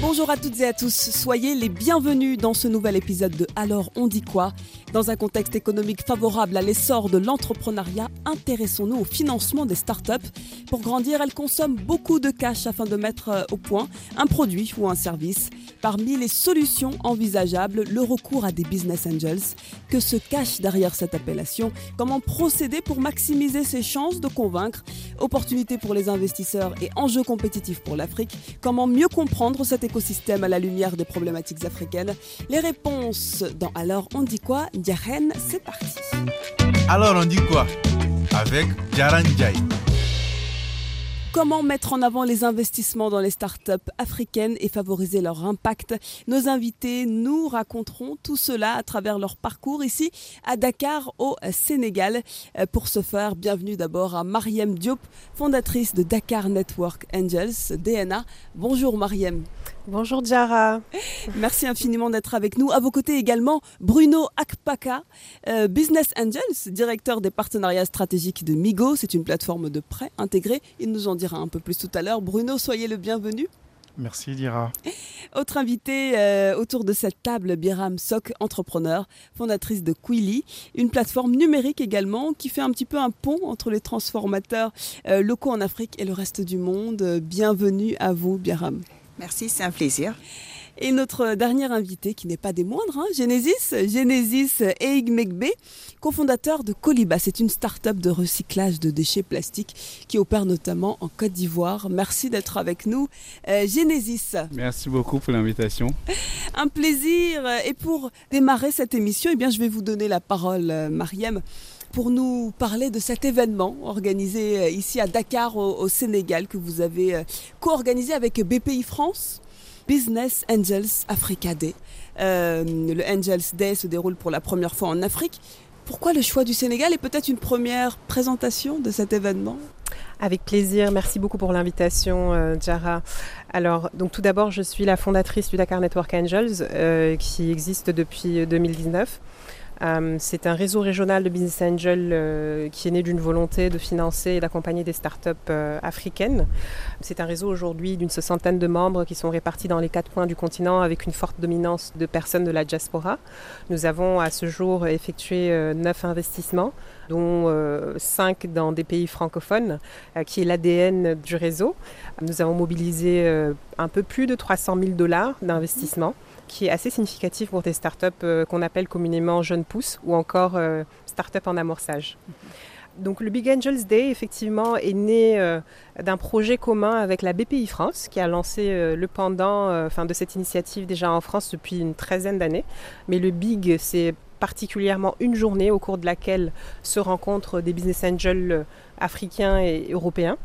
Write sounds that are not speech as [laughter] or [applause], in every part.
Bonjour à toutes et à tous, soyez les bienvenus dans ce nouvel épisode de Alors on dit quoi? Dans un contexte économique favorable à l'essor de l'entrepreneuriat, intéressons-nous au financement des startups. Pour grandir, elles consomment beaucoup de cash afin de mettre euh, au point un produit ou un service. Parmi les solutions envisageables, le recours à des business angels. Que se cache derrière cette appellation? Comment procéder pour maximiser ses chances de convaincre? Opportunités pour les investisseurs et enjeux compétitifs pour l'Afrique Comment mieux comprendre cet écosystème à la lumière des problématiques africaines Les réponses dans Alors on dit quoi? Diaren, c'est parti. Alors on dit quoi? Avec Jaran Jai. Comment mettre en avant les investissements dans les startups africaines et favoriser leur impact? Nos invités nous raconteront tout cela à travers leur parcours ici à Dakar au Sénégal. Euh, Pour ce faire, bienvenue d'abord à Mariem Diop, fondatrice de Dakar Network Angels, DNA. Bonjour Mariem. Bonjour Jara. Merci infiniment d'être avec nous. À vos côtés également, Bruno Akpaka, euh, Business Angels, directeur des partenariats stratégiques de Migo. C'est une plateforme de prêt intégrée. Il nous en dira un peu plus tout à l'heure. Bruno, soyez le bienvenu. Merci Dira. Autre invité euh, autour de cette table, Biram Sok, entrepreneur, fondatrice de Quilly, une plateforme numérique également qui fait un petit peu un pont entre les transformateurs euh, locaux en Afrique et le reste du monde. Bienvenue à vous, Biram. Merci, c'est un plaisir. Et notre dernier invité, qui n'est pas des moindres, hein, Genesis, Genesis Eig Megbe, cofondateur de Coliba. C'est une start-up de recyclage de déchets plastiques qui opère notamment en Côte d'Ivoire. Merci d'être avec nous. Euh, Genesis, Merci beaucoup pour l'invitation. un plaisir. Et pour démarrer cette émission, eh bien, je vais vous donner la parole, euh, Mariem, pour nous parler de cet événement organisé euh, ici à Dakar, au, Sénégal, que vous avez euh, co-organisé avec BPI France. Business Angels Africa Day. Euh, le Angels Day se déroule pour la première fois en Afrique. Pourquoi le choix du Sénégal et peut-être une première présentation de cet événement? Avec plaisir. Merci beaucoup pour l'invitation, Jara. Alors, donc tout d'abord, je suis la fondatrice du Dakar Network Angels, qui existe depuis 2019. Euh, c'est un réseau régional de business angels euh, qui est né d'une volonté de financer et d'accompagner des startups euh, africaines. C'est un réseau aujourd'hui d'une soixantaine de membres qui sont répartis dans les quatre coins du continent avec une forte dominance de personnes de la diaspora. Nous avons à ce jour effectué neuf investissements, dont cinq dans des pays francophones, qui est l'ADN du réseau. Nous avons mobilisé un peu plus de 300 000 dollars d'investissement qui est assez significatif pour des startups euh, qu'on appelle communément jeunes pousses ou encore euh, startups en amorçage. Donc le Big Angels Day, effectivement, est né euh, d'un projet commun avec la BPI France, qui a lancé euh, le pendant euh, enfin, de cette initiative déjà en France depuis une treizaine d'années. Mais le Big, c'est particulièrement une journée au cours de laquelle se rencontrent des business angels euh, africains et européens.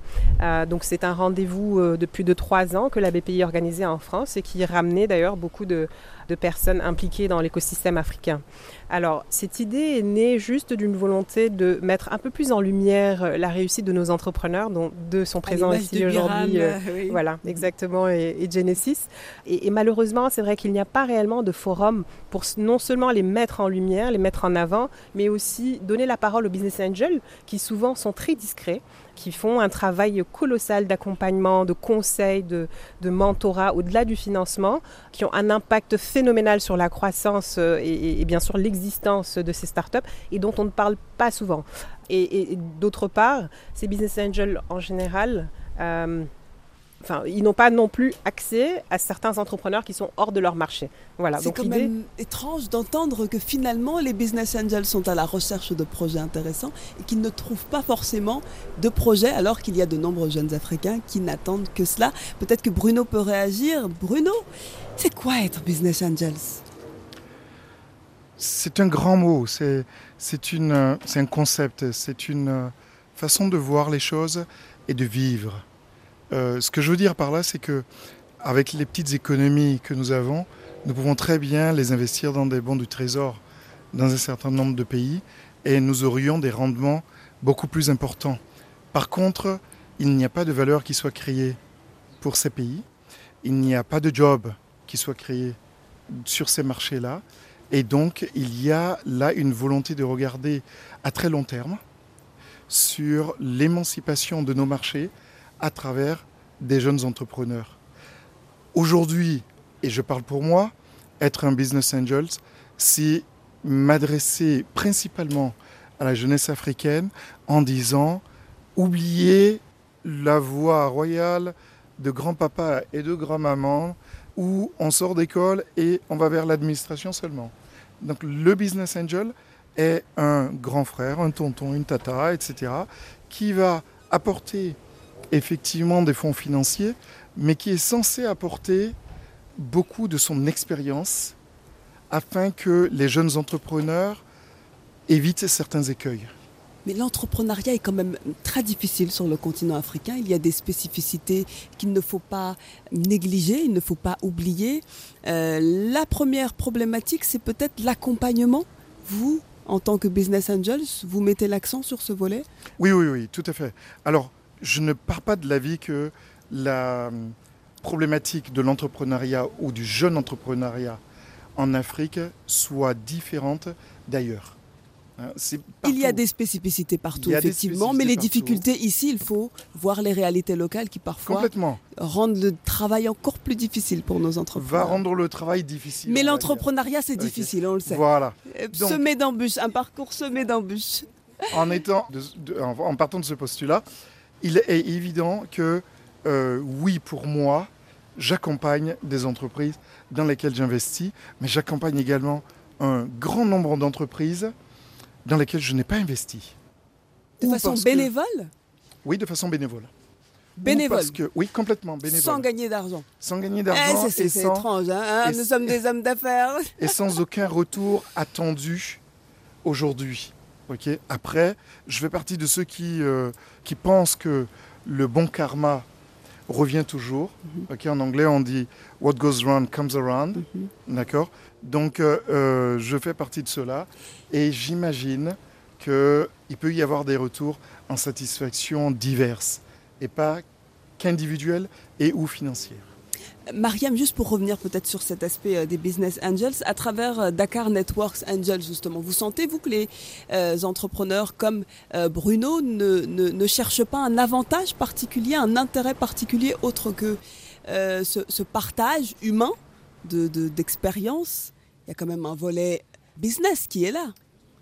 Euh, donc c'est un rendez-vous euh, de plus de trois ans que la BPI organisait en France et qui ramenait d'ailleurs beaucoup de, de personnes impliquées dans l'écosystème africain. Alors cette idée est née juste d'une volonté de mettre un peu plus en lumière euh, la réussite de nos entrepreneurs, dont deux sont présents ici aujourd'hui. Euh, [laughs] oui. voilà, exactement, et, et Genesis. Et, et malheureusement, c'est vrai qu'il n'y a pas réellement de forum pour non seulement les mettre en lumière, les mettre en avant, mais aussi donner la parole aux business angels qui souvent sont très discrets, qui font un travail colossal d'accompagnement, de conseil, de, de mentorat au-delà du financement, qui ont un impact phénoménal sur la croissance euh, et, bien sûr l'existence de ces startups et dont on ne parle pas souvent. Et d'autre part, ces business angels en général, euh, enfin, ils n'ont pas non plus accès à certains entrepreneurs qui sont hors de leur marché. Voilà. C'est quand même étrange d'entendre que finalement les business angels sont à la recherche de projets intéressants et qu'ils ne trouvent pas forcément de projets alors qu'il y a de nombreux jeunes Africains qui n'attendent que cela. Peut-être que Bruno peut réagir. Bruno, c'est quoi être business angels? C'est un grand mot, c'est c'est une, c'est un concept, c'est une euh, façon de voir les choses et de vivre. Euh, ce que je veux dire par là, c'est que avec les petites économies que nous avons, nous pouvons très bien les investir dans des bons du trésor dans un certain nombre de pays et nous aurions des rendements beaucoup plus importants. Par contre, il n'y a pas de valeur qui soit créée pour ces pays, il n'y a pas de job qui soit créé sur ces marchés-là. Et donc, il y a là une volonté de regarder à très long terme sur l'émancipation de nos marchés à travers des jeunes entrepreneurs. Aujourd'hui, et je parle pour moi, être un business angel, c'est m'adresser principalement à la jeunesse africaine en disant oubliez la voie royale de grand-papa et de grand-maman où on sort d'école et on va vers l'administration seulement. Donc le business angel est un grand frère, un tonton, une tata, etc., qui va apporter effectivement des fonds financiers, mais qui est censé apporter beaucoup de son expérience afin que les jeunes entrepreneurs évitent certains écueils. Mais l'entrepreneuriat est quand même très difficile sur le continent africain. Il y a des spécificités qu'il ne faut pas négliger, il ne faut pas oublier. Euh, la première problématique, c'est peut-être l'accompagnement. Vous, en tant que business angels, vous mettez l'accent sur ce volet? Oui, oui, oui, tout à fait. Alors, je ne pars pas de l'avis que la problématique de l'entrepreneuriat ou du jeune entrepreneuriat en Afrique soit différente d'ailleurs. Hein, il y a des spécificités partout, effectivement, mais les difficultés ici, il faut voir les réalités locales qui parfois rendent le travail encore plus difficile pour nos entrepreneurs. Va rendre le travail difficile. Mais l'entrepreneuriat, c'est difficile, on le sait. Voilà. Euh, semé d'embûches, un parcours semé d'embûches. En, étant en partant de ce postulat, il est évident que, euh, oui, pour moi, j'accompagne des entreprises dans lesquelles j'investis, mais j'accompagne également un grand nombre d'entreprises dans lesquelles je n'ai pas investi. De façon bénévole? Oui, de façon bénévole. Bénévole parce que, Oui, complètement bénévole. Sans gagner d'argent. Sans gagner d'argent. Eh, c'est étrange, hein, hein nous sommes des hommes d'affaires. et sans aucun retour attendu aujourd'hui. Après, je fais partie de ceux qui, euh, qui pensent que le bon karma revient toujours. Mhm. En anglais, on dit What goes around comes around. Mhm. D'accord donc euh, euh, je fais partie de cela et j'imagine qu'il peut y avoir des retours en satisfaction diverses et pas qu'individuelles et ou financières. Mariam, juste pour revenir peut-être sur cet aspect euh, des business angels, à travers Dakar Networks Angels justement, vous sentez-vous que les entrepreneurs comme Bruno ne, cherchent pas un avantage particulier, un intérêt particulier autre que ce, partage humain d'expérience? Il y a quand même un volet business qui est là.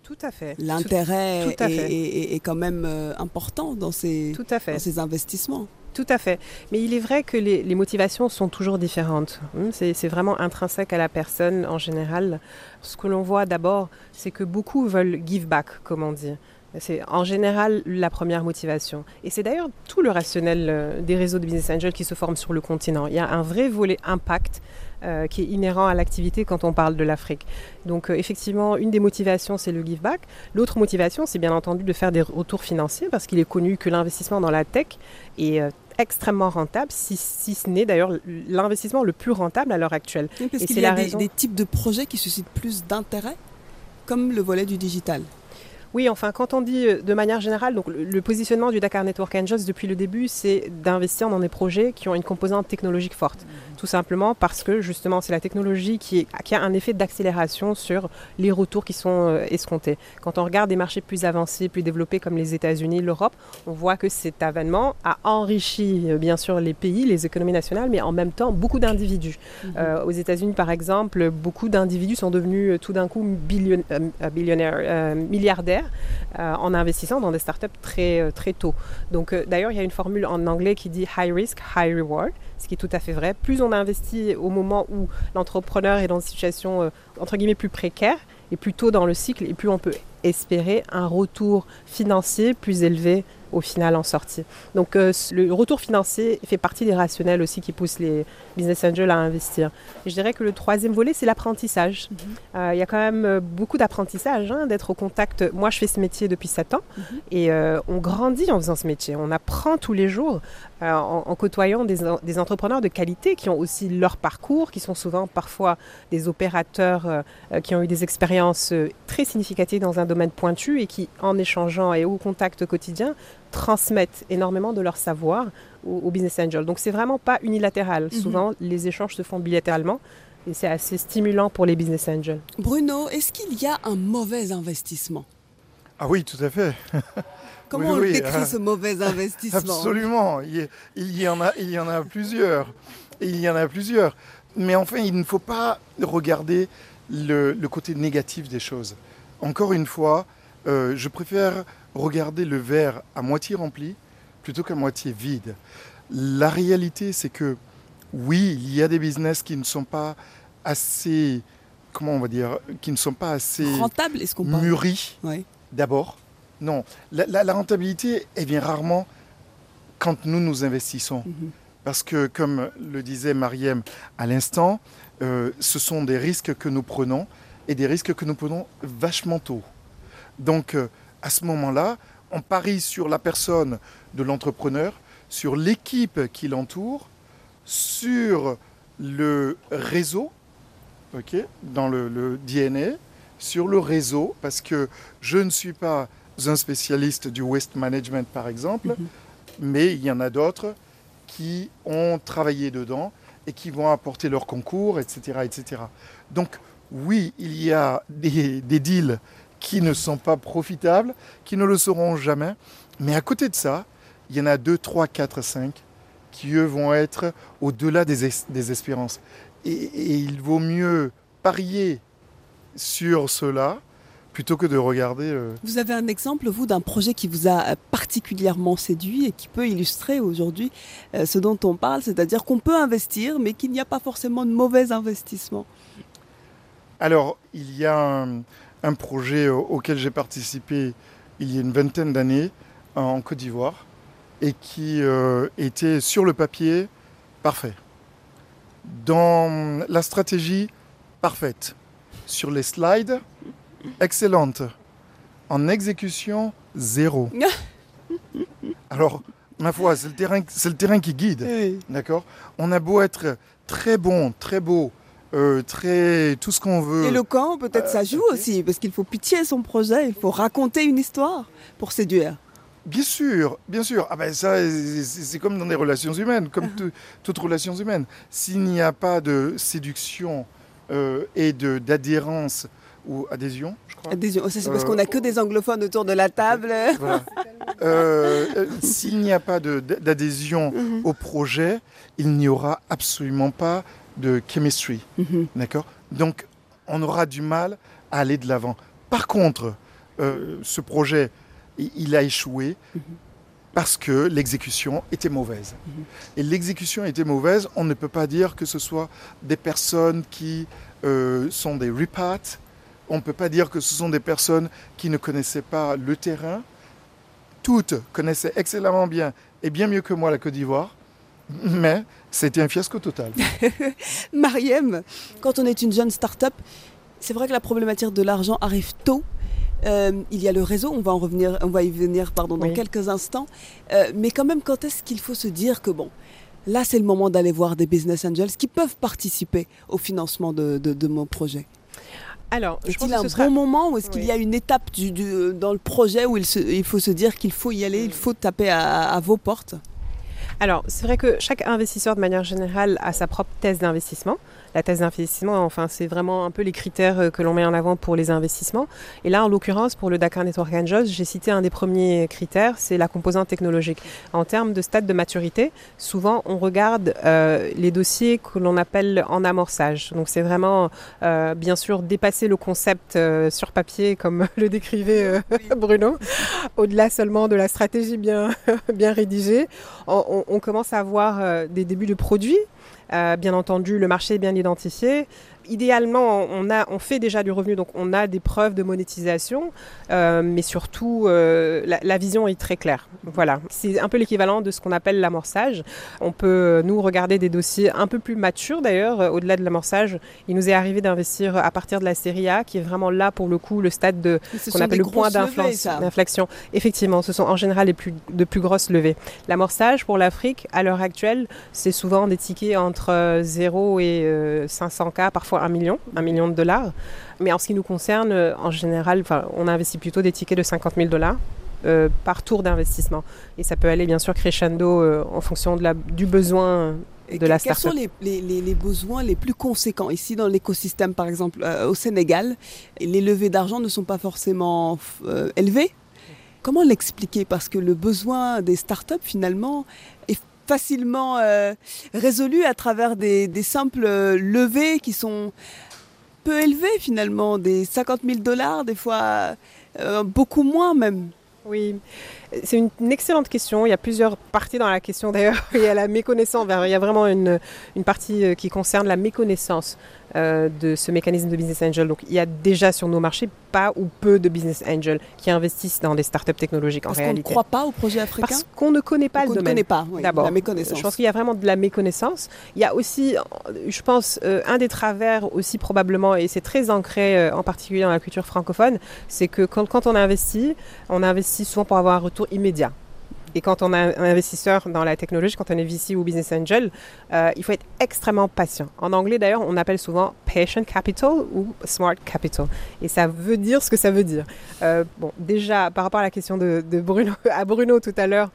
Tout à fait. L'intérêt est, quand même euh, important dans ces, Tout à fait. Dans ces investissements. Tout à fait. Mais il est vrai que les, motivations sont toujours différentes. Hmm, c'est vraiment intrinsèque à la personne en général. Ce que l'on voit d'abord, c'est que beaucoup veulent give back, comme on dit. C'est en général la première motivation. Et c'est d'ailleurs tout le rationnel euh, des réseaux de business angels qui se forment sur le continent. Il y a un vrai volet impact euh, qui est inhérent à l'activité quand on parle de l'Afrique. Donc euh, effectivement, une des motivations, c'est le give back. L'autre motivation, c'est bien entendu de faire des retours financiers parce qu'il est connu que l'investissement dans la tech est extrêmement rentable, si, ce n'est d'ailleurs l'investissement le plus rentable à l'heure actuelle. parce qu'il y a des, des types de projets qui suscitent plus d'intérêt, comme le volet du digital. Oui, enfin, quand on dit euh, de manière générale, donc le, positionnement du Dakar Network Angels depuis le début, c'est d'investir dans des projets qui ont une composante technologique forte. Tout simplement parce que justement, c'est la technologie qui, qui, a un effet d'accélération sur les retours qui sont euh, escomptés. Quand on regarde des marchés plus avancés, plus développés comme les États-Unis, l'Europe, on voit que cet avènement a enrichi euh, bien sûr les pays, les économies nationales, mais en même temps beaucoup d'individus. Mhm. aux États-Unis, par exemple, beaucoup d'individus sont devenus tout d'un coup billionnaires, milliardaires euh, en investissant dans des startups très, euh, très tôt. Donc euh, d'ailleurs, il y a une formule en anglais qui dit high risk, high reward, ce qui est tout à fait vrai. Plus on investit au moment où l'entrepreneur est dans une situation entre guillemets plus précaire et plus tôt dans le cycle, et plus on peut espérer un retour financier plus élevé au final en sortie. Donc euh, le retour financier fait partie des rationnels aussi qui poussent les business angels à investir. Et je dirais que le troisième volet, c'est l'apprentissage. Mhm. Euh, il y a quand même euh, beaucoup d'apprentissage, hein, d'être au contact. Moi, je fais ce métier depuis 7 ans mhm. et on grandit en faisant ce métier. On apprend tous les jours en, côtoyant des, des, entrepreneurs de qualité qui ont aussi leur parcours, qui sont souvent parfois des opérateurs qui ont eu des expériences très significatives dans un domaine pointu et qui, en échangeant et au contact quotidien, transmettent énormément de leur savoir aux, business angels. Donc c'est vraiment pas unilatéral. Mhm. Souvent, les échanges se font bilatéralement et c'est assez stimulant pour les business angels. Bruno, est-ce qu'il y a un mauvais investissement? Ah oui, tout à fait. [laughs] Comment Oui, on oui, décrit euh, ce mauvais [laughs] investissement? Absolument. Il y, il y en a, il y en a plusieurs. Il y en a plusieurs. Mais enfin, il ne faut pas regarder le, le côté négatif des choses. Encore une fois, euh, je préfère regarder le verre à moitié rempli plutôt qu'à moitié vide. La réalité, c'est que oui, il y a des business qui ne sont pas assez, comment on va dire, qui ne sont pas assez Rentable, est-ce qu'on parle mûris Ouais. d'abord. Non, la, la- la rentabilité, elle vient rarement quand nous nous investissons. Mhm. Parce que, comme le disait Mariem à l'instant, euh, ce sont des risques que nous prenons et des risques que nous prenons vachement tôt. Donc, euh, à ce moment-là, on parie sur la personne de l'entrepreneur, sur l'équipe qui l'entoure, sur le réseau, dans le, le DNA, sur le réseau, parce que je ne suis pas un spécialiste du waste management, par exemple, Mhm. mais il y en a d'autres qui ont travaillé dedans et qui vont apporter leur concours, etc. etc. Donc oui, il y a des, des deals qui ne sont pas profitables, qui ne le seront jamais, mais à côté de ça, il y en a 2, 3, 4, 5 qui, eux, vont être au-delà des, es- des espérances. Et, et il vaut mieux parier sur cela plutôt que de regarder... euh, Vous avez un exemple, vous, d'un projet qui vous a euh, particulièrement séduit et qui peut illustrer aujourd'hui euh, ce dont on parle, c'est-à-dire qu'on peut investir, mais qu'il n'y a pas forcément de mauvais investissement. Alors, il y a un, un projet au- auquel j'ai participé il y a une vingtaine d'années en Côte d'Ivoire et qui euh, était sur le papier parfait. Dans la stratégie, parfaite. Sur les slides, excellente. En exécution, zéro. [laughs] Alors, ma foi, c'est le terrain, c'est le terrain qui guide. Oui. D'accord? On a beau être très bon, très beau, euh, très tout ce qu'on veut. Éloquent, peut-être ça joue aussi, parce qu'il faut pitcher son projet, il faut raconter une histoire pour séduire. Bien sûr, bien sûr. Ah ben ça, c'est comme dans les relations humaines, comme tout- toutes relations humaines. S'il n'y a pas de séduction euh, et de d'adhérence ou adhésion, je crois. Adhésion. Ça, c'est parce Euh, qu'on n'a que des anglophones autour de la table. [laughs] Voilà. Euh, euh, S'il n'y a pas d'adhésion Mhm. au projet, il n'y aura absolument pas de chemistry. Mhm. D'accord? Donc, on aura du mal à aller de l'avant. Par contre, euh, ce projet, il a échoué Mhm. parce que l'exécution était mauvaise. Et l'exécution était mauvaise, on ne peut pas dire que ce soit des personnes qui euh, sont des reparts, on ne peut pas dire que ce sont des personnes qui ne connaissaient pas le terrain. Toutes connaissaient excellemment bien, et bien mieux que moi, la Côte d'Ivoire, mais c'était un fiasco total. [laughs] Mariem, quand on est une jeune start-up, c'est vrai que la problématique de l'argent arrive tôt. Euh, il y a le réseau, on va en revenir, on va y venir pardon, dans Oui. quelques instants. Euh, mais quand même, quand est-ce qu'il faut se dire que bon, là c'est le moment d'aller voir des business angels qui peuvent participer au financement de, de- de mon projet? Alors, je pense Est-il que un sera... bon moment ou est-ce qu'il y a une étape du- du- dans le projet où il, se- il faut se dire qu'il faut y aller, il faut taper à, à vos portes? Alors, c'est vrai que chaque investisseur, de manière générale, a sa propre thèse d'investissement. La thèse d'investissement, enfin, c'est vraiment un peu les critères euh, que l'on met en avant pour les investissements. Et là, en l'occurrence, pour le Dakar Network Angels, j'ai cité un des premiers critères, c'est la composante technologique. En termes de stade de maturité, souvent, on regarde euh, les dossiers que l'on appelle en amorçage. Donc, c'est vraiment, euh, bien sûr, dépasser le concept euh, sur papier, comme [laughs] le décrivait [laughs] Bruno, au-delà seulement de la stratégie bien, [laughs] bien rédigée on, on- on commence à avoir des débuts de produits. Euh, bien entendu, le marché est bien identifié. Idéalement, on, a, on fait déjà du revenu, donc on a des preuves de monétisation, euh, mais surtout, euh, la, la vision est très claire. Voilà, c'est un peu l'équivalent de ce qu'on appelle l'amorçage. On peut, euh, nous, regarder des dossiers un peu plus matures d'ailleurs, au-delà de l'amorçage. Il nous est arrivé d'investir à partir de la série A, qui est vraiment là, pour le coup, le stade de, Ce qu'on appelle le point d'inflexion. Effectivement, ce sont en général les plus, de plus grosses levées. L'amorçage pour l'Afrique, à l'heure actuelle, c'est souvent des tickets entre euh, 0 et euh, 500K, parfois 1 million, 1 million de dollars. Mais en ce qui nous concerne, euh, en général, on investit plutôt des tickets de 50 000 dollars. euh, par tour d'investissement. Et ça peut aller bien sûr crescendo euh, en fonction de la, du besoin de la Quels sont les, les, les, besoins les plus conséquents? Ici dans l'écosystème, par exemple au Sénégal Les levées d'argent ne sont pas forcément élevées. Comment l'expliquer? Parce que le besoin des startups, finalement, est facilement résolu à travers des, simples levées qui sont peu élevées, finalement, des 50 000 dollars, des fois beaucoup moins même. Oui, c'est une, excellente question. Il y a plusieurs parties dans la question d'ailleurs. [laughs] Il y a la méconnaissance, il y a vraiment une, une partie euh, qui concerne la méconnaissance euh, de ce mécanisme de business angel. Donc il y a déjà sur nos marchés pas ou peu de business angels qui investissent dans des startups technologiques parce en réalité. Parce qu'on ne croit pas au projet africain Parce qu'on ne connaît pas le domaine. On ne connaît pas, oui, d'abord. La méconnaissance. Je pense qu'il y a vraiment de la méconnaissance. Il y a aussi, je pense, euh, un des travers aussi probablement, et c'est très ancré euh, en particulier dans la culture francophone, c'est que quand, quand on investit, on investit souvent pour avoir un retour immédiat. Et quand on est un investisseur dans la technologie, quand on est VC ou business angel, euh, il faut être extrêmement patient. En anglais, d'ailleurs, on appelle souvent patient capital ou smart capital. Et ça veut dire ce que ça veut dire. Euh, bon, déjà, par rapport à la question de, Bruno, [laughs] à Bruno tout à l'heure,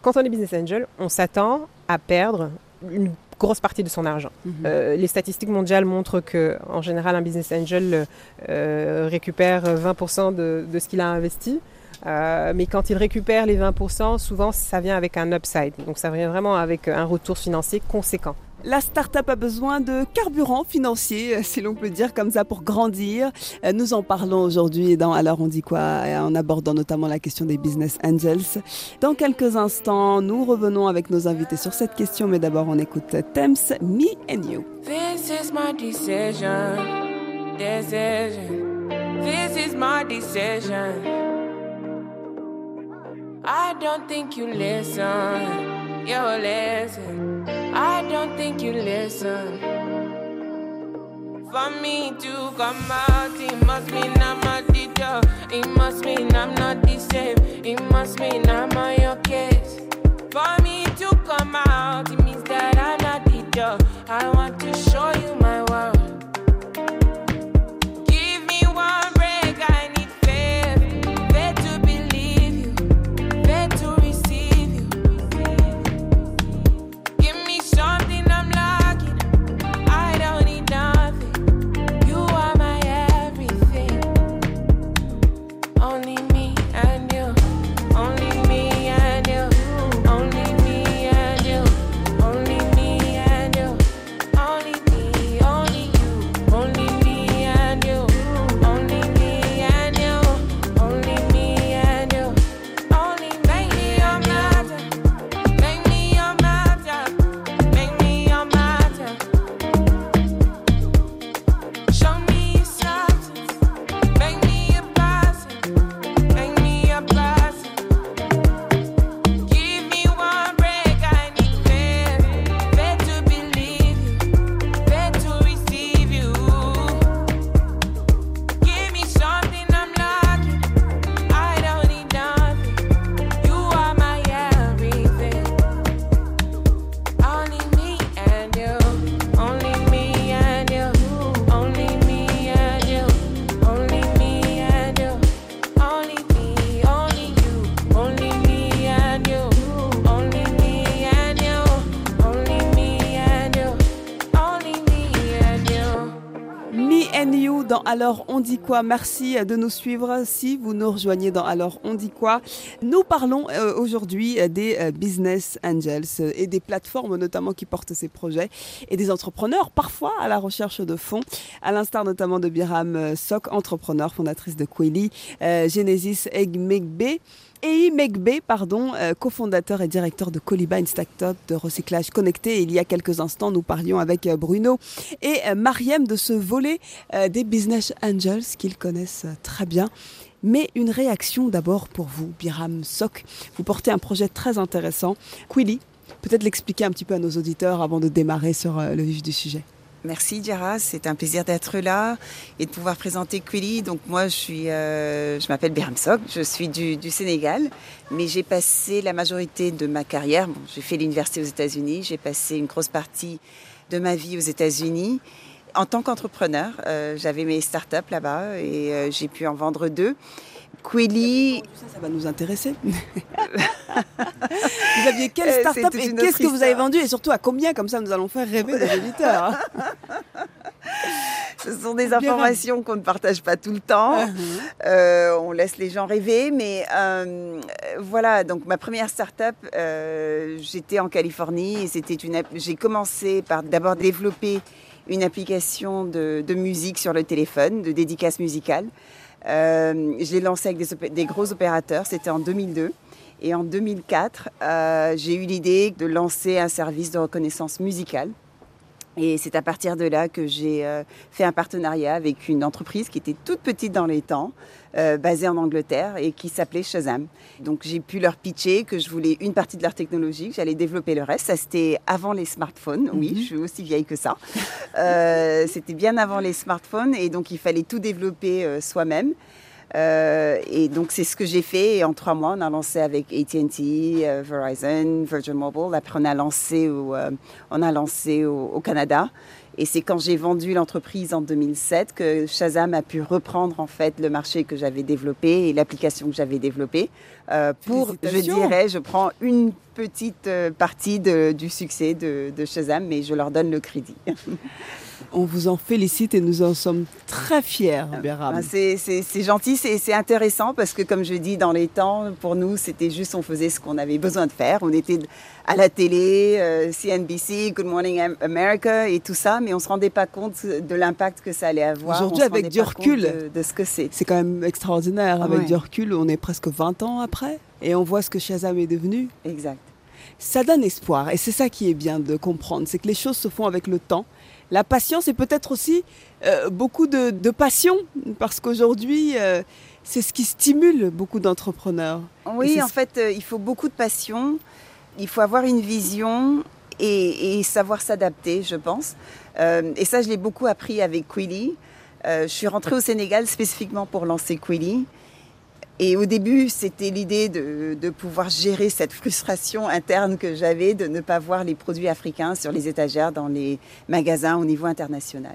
quand on est business angel, on s'attend à perdre une grosse partie de son argent. Mhm. Euh, les statistiques mondiales montrent que, en général, un business angel récupère 20% de, de, ce qu'il a investi. Euh, mais quand il récupère les 20%, souvent ça vient avec un upside. Donc ça vient vraiment avec un retour financier conséquent. La start-up a besoin de carburant financier, euh, si l'on peut dire comme ça, pour grandir. Euh, nous en parlons aujourd'hui dans Alors on dit quoi? En abordant notamment la question des business angels. Dans quelques instants, nous revenons avec nos invités sur cette question, mais d'abord on écoute Thames, Me and You. This is my decision. Decision. This is my decision. I don't think you listen. You listen. I don't think you listen. For me to come out, it must mean I'm a teacher. It must mean I'm not the same. It must mean I'm on your case. For me to come out, it means that I'm not teacher. I want Alors on dit quoi Merci de nous suivre. Si vous nous rejoignez dans Alors on dit quoi Nous parlons euh, aujourd'hui des euh, business angels et des plateformes notamment qui portent ces projets et des entrepreneurs parfois à la recherche de fonds, à l'instar notamment de Biram euh, Sok, entrepreneur, fondatrice de Quilly, Genesis Egg Et Megbe, pardon, euh, cofondateur et directeur de Coliba, une de recyclage connecté. il y a quelques instants, nous parlions avec euh, Bruno et euh, Mariem de ce volet des Business Angels qu'ils connaissent très bien. Mais une réaction d'abord pour vous, Biram Sok. Vous portez un projet très intéressant, Quilly. Peut-être l'expliquer un petit peu à nos auditeurs avant de démarrer sur le vif du sujet. Merci Diara, c'est un plaisir d'être là et de pouvoir présenter Quilly. Donc moi je suis, euh, je m'appelle Biram Sok, je suis du, Sénégal, mais j'ai passé la majorité de ma carrière. Bon, j'ai fait l'université aux États-Unis, j'ai passé une grosse partie de ma vie aux États-Unis. En tant qu'entrepreneur, euh, j'avais mes startups là-bas et euh, j'ai pu en vendre deux. Quilly. Ça, ça va nous intéresser. [laughs] vous aviez quelle Euh, start-up et qu'est-ce que vous avez vendu et surtout à combien Comme ça, nous allons faire rêver les auditeurs. [laughs] Ce sont des informations qu'on ne partage pas tout le temps. Uh-huh. Euh, on laisse les gens rêver, mais euh, voilà. Donc ma première start-up, euh, j'étais en Californie et c'était une. J'ai commencé par d'abord développer une application de, de musique sur le téléphone, de dédicace musicale. Euh, je l'ai lancée avec des gros opérateurs. C'était en 2002. Et en 2004, euh, j'ai eu l'idée de lancer un service de reconnaissance musicale. Et c'est à partir de là que j'ai euh, fait un partenariat avec une entreprise qui était toute petite dans les temps, euh, basée en Angleterre et qui s'appelait Shazam. Donc j'ai pu leur pitcher que je voulais une partie de leur technologie, que j'allais développer le reste. Ça c'était avant les smartphones, oui, je suis aussi vieille que ça. Euh, c'était bien avant les smartphones et donc il fallait tout développer euh, soi-même. Et donc c'est ce que j'ai fait. Et en trois mois, on a lancé avec AT&T, Verizon, Virgin Mobile. Après, on a lancé au, on a lancé au, au Canada. Et c'est quand j'ai vendu l'entreprise en 2007 que Shazam a pu reprendre en fait le marché que j'avais développé et l'application que j'avais développée euh, pour, je dirais, je prends une petite euh, partie de- du succès de, de Shazam, mais je leur donne le crédit. [laughs] On vous en félicite et nous en sommes très fiers, Béram. Ah, C'est c'est- c'est gentil, c'est intéressant parce que comme je dis, dans les temps, pour nous, c'était juste, on faisait ce qu'on avait besoin de faire. On était à la télé, euh, CNBC, Good Morning Am- America et tout ça, mais on ne se rendait pas compte de l'impact que ça allait avoir. Aujourd'hui, avec du recul. De, de ce que c'est. C'est quand même extraordinaire. Avec Ouais. du recul, on est presque 20 ans après et on voit ce que Shazam est devenu. Exact. Ça donne espoir et c'est ça qui est bien de comprendre, c'est que les choses se font avec le temps. La patience et peut-être aussi euh, beaucoup de, de passion parce qu'aujourd'hui, euh, c'est ce qui stimule beaucoup d'entrepreneurs. Oui, en ce- fait, euh, il faut beaucoup de passion, il faut avoir une vision et, et savoir s'adapter, je pense. Et ça, je l'ai beaucoup appris avec Quilly. Je suis rentrée au Sénégal spécifiquement pour lancer Quilly. Et au début, c'était l'idée de, de pouvoir gérer cette frustration interne que j'avais de ne pas voir les produits africains sur les étagères dans les magasins au niveau international.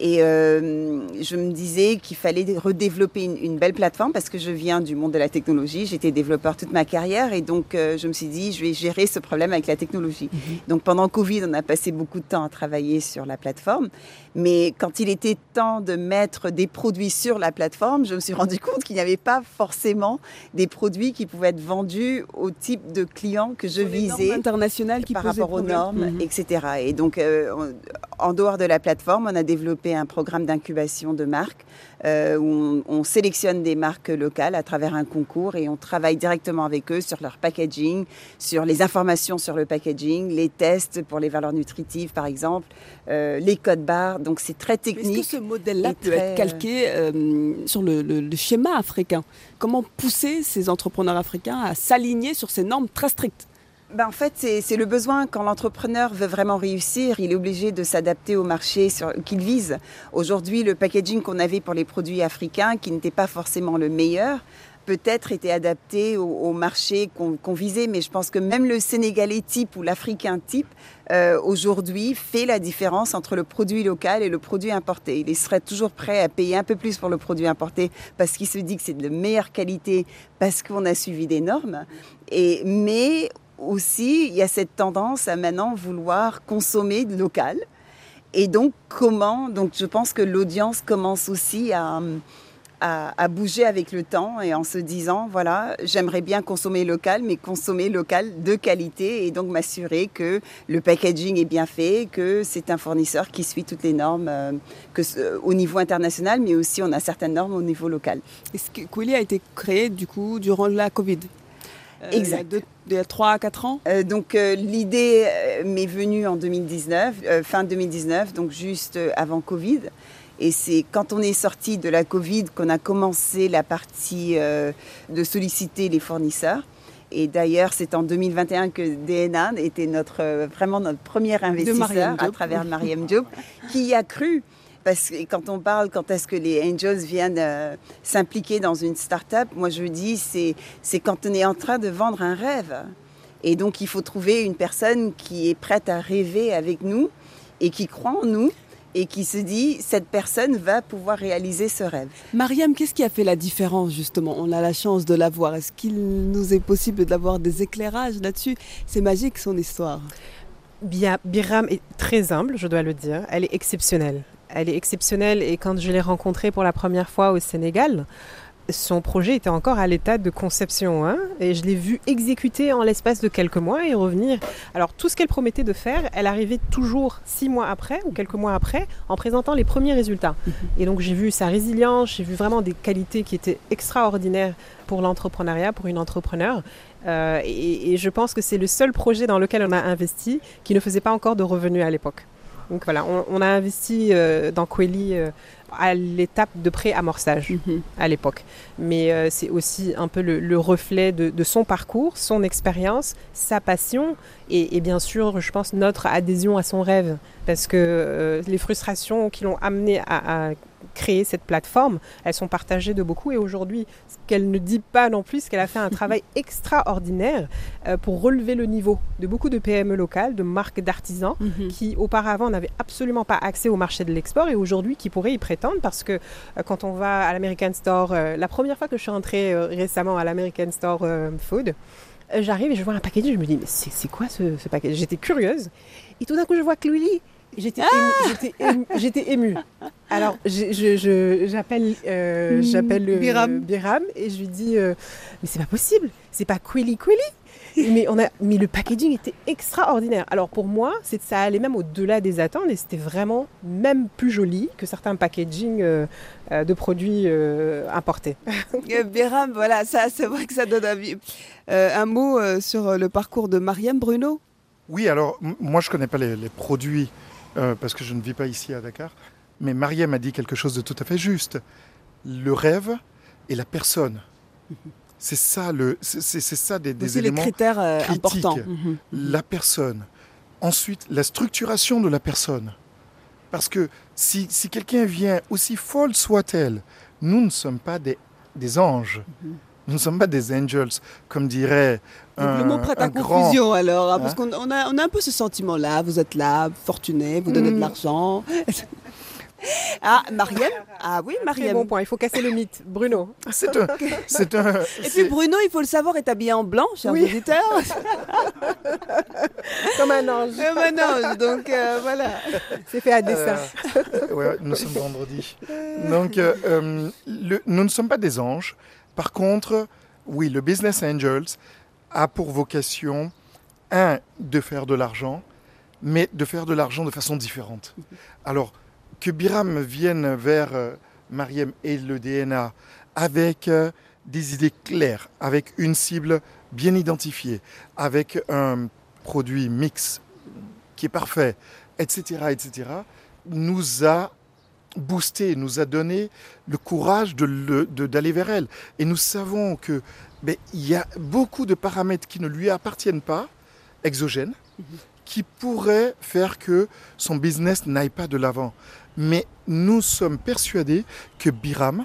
Et euh, je me disais qu'il fallait redévelopper une, une belle plateforme parce que je viens du monde de la technologie. J'étais développeur toute ma carrière et donc euh, je me suis dit, je vais gérer ce problème avec la technologie. Donc pendant Covid, on a passé beaucoup de temps à travailler sur la plateforme. Mais quand il était temps de mettre des produits sur la plateforme, je me suis rendu compte qu'il n'y avait pas forcément des produits qui pouvaient être vendus au type de clients que je les visais internationales qui par rapport aux normes, Mhm. etc. Et donc, euh, en dehors de la plateforme, on a développé un programme d'incubation de marques euh, où on, on sélectionne des marques locales à travers un concours et on travaille directement avec eux sur leur packaging, sur les informations sur le packaging, les tests pour les valeurs nutritives, par exemple, euh, les codes barres. Donc, c'est très Est-ce que technique. ce modèle-là peut très, être calqué euh, sur le, le- le schéma africain? Comment pousser ces entrepreneurs africains à s'aligner sur ces normes très strictes? Ben, en fait, c'est le besoin. Quand l'entrepreneur veut vraiment réussir, il est obligé de s'adapter au marché qu'il vise. Aujourd'hui, le packaging qu'on avait pour les produits africains, qui n'était pas forcément le meilleur, peut-être était adapté au, marché qu'on qu'on visait. Mais je pense que même le Sénégalais type ou l'Africain type, euh, aujourd'hui, fait la différence entre le produit local et le produit importé. Il serait toujours prêt à payer un peu plus pour le produit importé parce qu'il se dit que c'est de meilleure qualité, parce qu'on a suivi des normes. Et, mais aussi, il y a cette tendance à maintenant vouloir consommer local. Et donc, comment Donc, je pense que l'audience commence aussi à, à, bouger avec le temps et en se disant, voilà, j'aimerais bien consommer local, mais consommer local de qualité et donc m'assurer que le packaging est bien fait, que c'est un fournisseur qui suit toutes les normes euh, ce- au niveau international, mais aussi on a certaines normes au niveau local. Est-ce que Quilly a été créé du coup durant la Covid? Euh, Exact. Il y a, deux- il y a 3 à 4 ans? Euh, donc euh, l'idée euh, m'est venue en 2019, euh, fin 2019, donc juste euh, avant Covid. Et c'est quand on est sorti de la Covid qu'on a commencé la partie euh, de solliciter les fournisseurs. Et d'ailleurs, c'est en 2021 que DNA était notre, euh, vraiment notre premier investisseur à travers Mariam Diop, [laughs] qui a cru. Parce que quand on parle, quand est-ce que les angels viennent euh, s'impliquer dans une start-up, moi je dis, c'est, c'est quand on est en train de vendre un rêve. Et donc, il faut trouver une personne qui est prête à rêver avec nous et qui croit en nous et qui se dit cette personne va pouvoir réaliser ce rêve. Mariam, qu'est-ce qui a fait la différence justement? On a la chance de la voir. Est-ce qu'il nous est possible d'avoir des éclairages là-dessus? C'est magique son histoire. Bien, Biram est très humble, je dois le dire. Elle est exceptionnelle. Elle est exceptionnelle et quand je l'ai rencontrée pour la première fois au Sénégal, son projet était encore à l'état de conception hein, et je l'ai vu exécuter en l'espace de quelques mois et revenir. Alors tout ce qu'elle promettait de faire, elle arrivait toujours six mois après ou quelques mois après en présentant les premiers résultats. Mhm. Et donc j'ai vu sa résilience, j'ai vu vraiment des qualités qui étaient extraordinaires pour l'entrepreneuriat, pour une entrepreneur. Euh, et, je pense que c'est le seul projet dans lequel on a investi qui ne faisait pas encore de revenus à l'époque. Donc voilà, on, a investi euh, dans Quelly euh, à l'étape de pré-amorçage mhm. à l'époque. Mais euh, c'est aussi un peu le, reflet de, son parcours, son expérience, sa passion et, bien sûr, je pense, notre adhésion à son rêve. Parce que les frustrations qui l'ont amené à, créer cette plateforme, elles sont partagées de beaucoup. Et aujourd'hui, ce qu'elle ne dit pas non plus, c'est qu'elle a fait un [laughs] travail extraordinaire euh, pour relever le niveau de beaucoup de PME locales, de marques d'artisans, mhm. qui auparavant n'avaient absolument pas accès au marché de l'export et aujourd'hui qui pourraient y prétendre parce que euh, quand on va à l'American Store, euh, la première fois que je suis rentrée récemment à l'American Store Food, j'arrive et je vois un packaging, je me dis, mais c'est quoi ce, ce packaging? J'étais curieuse. Et tout d'un coup, je vois Chloé J'étais ah j'étais émue. Alors, j'appelle euh, hmm. Biram. Biram et je lui dis euh, Mais c'est pas possible, c'est pas Quilly Quilly mais, on a, mais le packaging était extraordinaire. Alors pour moi, ça allait même au-delà des attentes et c'était vraiment même plus joli que certains packaging euh, de produits importés. [laughs] Biram, voilà, ça c'est vrai que ça donne envie. un mot sur le parcours de Mariam Bruno Oui, alors moi je connais pas les, les produits euh, parce que je ne vis pas ici à Dakar. Mais Mariam a dit quelque chose de tout à fait juste. Le rêve et la personne. C'est ça, le, c'est, ça des, des éléments les critères euh, critiques. importants. Mhm. La personne. Ensuite, la structuration de la personne. Parce que si, si quelqu'un vient, aussi folle soit-elle, nous ne sommes pas des, des anges. Mhm. Nous ne sommes pas des angels, comme dirait un, Le mot prête à confusion alors, hein, parce qu'on on a, on a, un peu ce sentiment-là. Vous êtes là, fortuné, vous donnez de mm. l'argent. [laughs] Ah, Marielle Ah oui, Marielle. bon point, il faut casser le mythe. Bruno. [laughs] C'est un, c'est un. Et puis Bruno, il faut le savoir, est habillé en blanc, chers oui. [laughs] Comme un ange. Comme un ange, donc euh, voilà. C'est fait à dessin. Euh, ouais, nous sommes vendredi. Donc, euh, le, nous ne sommes pas des anges. Par contre, oui, le Business Angels a pour vocation, un, de faire de l'argent, mais de faire de l'argent de façon différente. Alors, que Biram vienne vers euh, Mariem et le DNA avec euh, des idées claires, avec une cible bien identifiée, avec un produit mix qui est parfait, etc., etc., nous a boosté, nous a donné le courage d'aller vers elle. Et nous savons que il y a beaucoup de paramètres qui ne lui appartiennent pas, exogènes, mhm. qui pourraient faire que son business n'aille pas de l'avant. Mais nous sommes persuadés que Biram,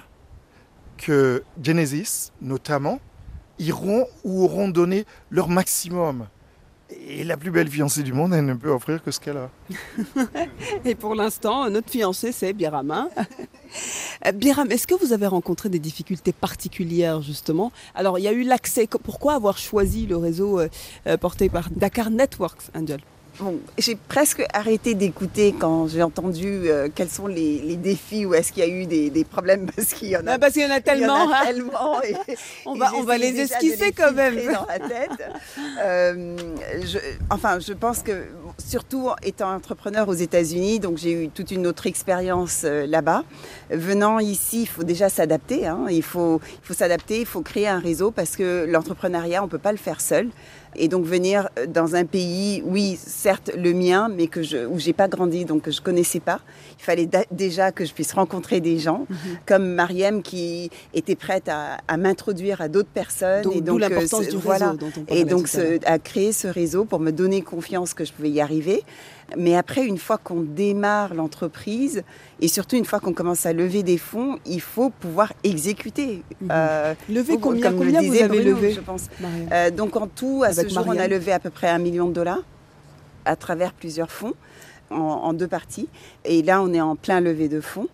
que Genesis notamment, iront ou auront donné leur maximum. Et la plus belle fiancée du monde, elle ne peut offrir que ce qu'elle a. [laughs] Et pour l'instant, notre fiancée, c'est Biram. Euh, Biram, est-ce que vous avez rencontré des difficultés particulières, justement? Alors, il y a eu l'accès. Pourquoi avoir choisi le réseau euh, euh, porté par Dakar Networks, Angel? J'ai presque arrêté d'écouter quand j'ai entendu euh, quels sont les, défis ou est-ce qu'il y a eu des, problèmes [laughs] parce qu'il y en a. parce qu'il y en a tellement. Hein. tellement [laughs] on va, on va les esquisser quand même. Dans la tête. [laughs] Euh, je, enfin, je pense que surtout étant entrepreneur aux États-Unis, donc j'ai eu toute une autre expérience euh, là-bas. Venant ici, il faut déjà s'adapter. Hein. Il faut, il faut s'adapter, il faut créer un réseau parce que l'entrepreneuriat, on peut pas le faire seul. Et donc venir dans un pays, oui, certes le mien, mais que je, où j'ai pas grandi, donc que je connaissais pas. Il fallait déjà que je puisse rencontrer des gens, mhm. comme Mariem qui était prête à, à m'introduire à d'autres personnes. Donc, et donc l'importance du réseau dont on Et donc à, à créer ce réseau pour me donner confiance que je pouvais y arriver. Mais après, une fois qu'on démarre l'entreprise, et surtout une fois qu'on commence à lever des fonds, il faut pouvoir exécuter. Mhm. Euh, lever combien, combien vous avez levé? je pense. Euh, donc en tout, à ce jour, on a levé à peu près un million de dollars à travers plusieurs fonds. en, deux parties. Et là, on est en plein levée de fonds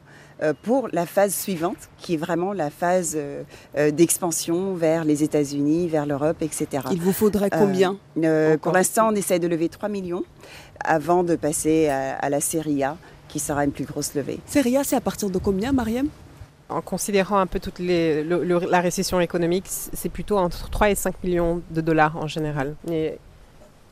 euh, pour la phase suivante, qui est vraiment la phase euh, d'expansion vers les États-Unis, vers l'Europe, etc. Il vous faudrait combien? Pour l'instant, on essaie de lever 3 millions avant de passer à, la série A, qui sera une plus grosse levée. Série A, c'est à partir de combien, Mariam en considérant un peu toute les, la récession économique, c'est plutôt entre 3 et 5 millions de dollars en général. Et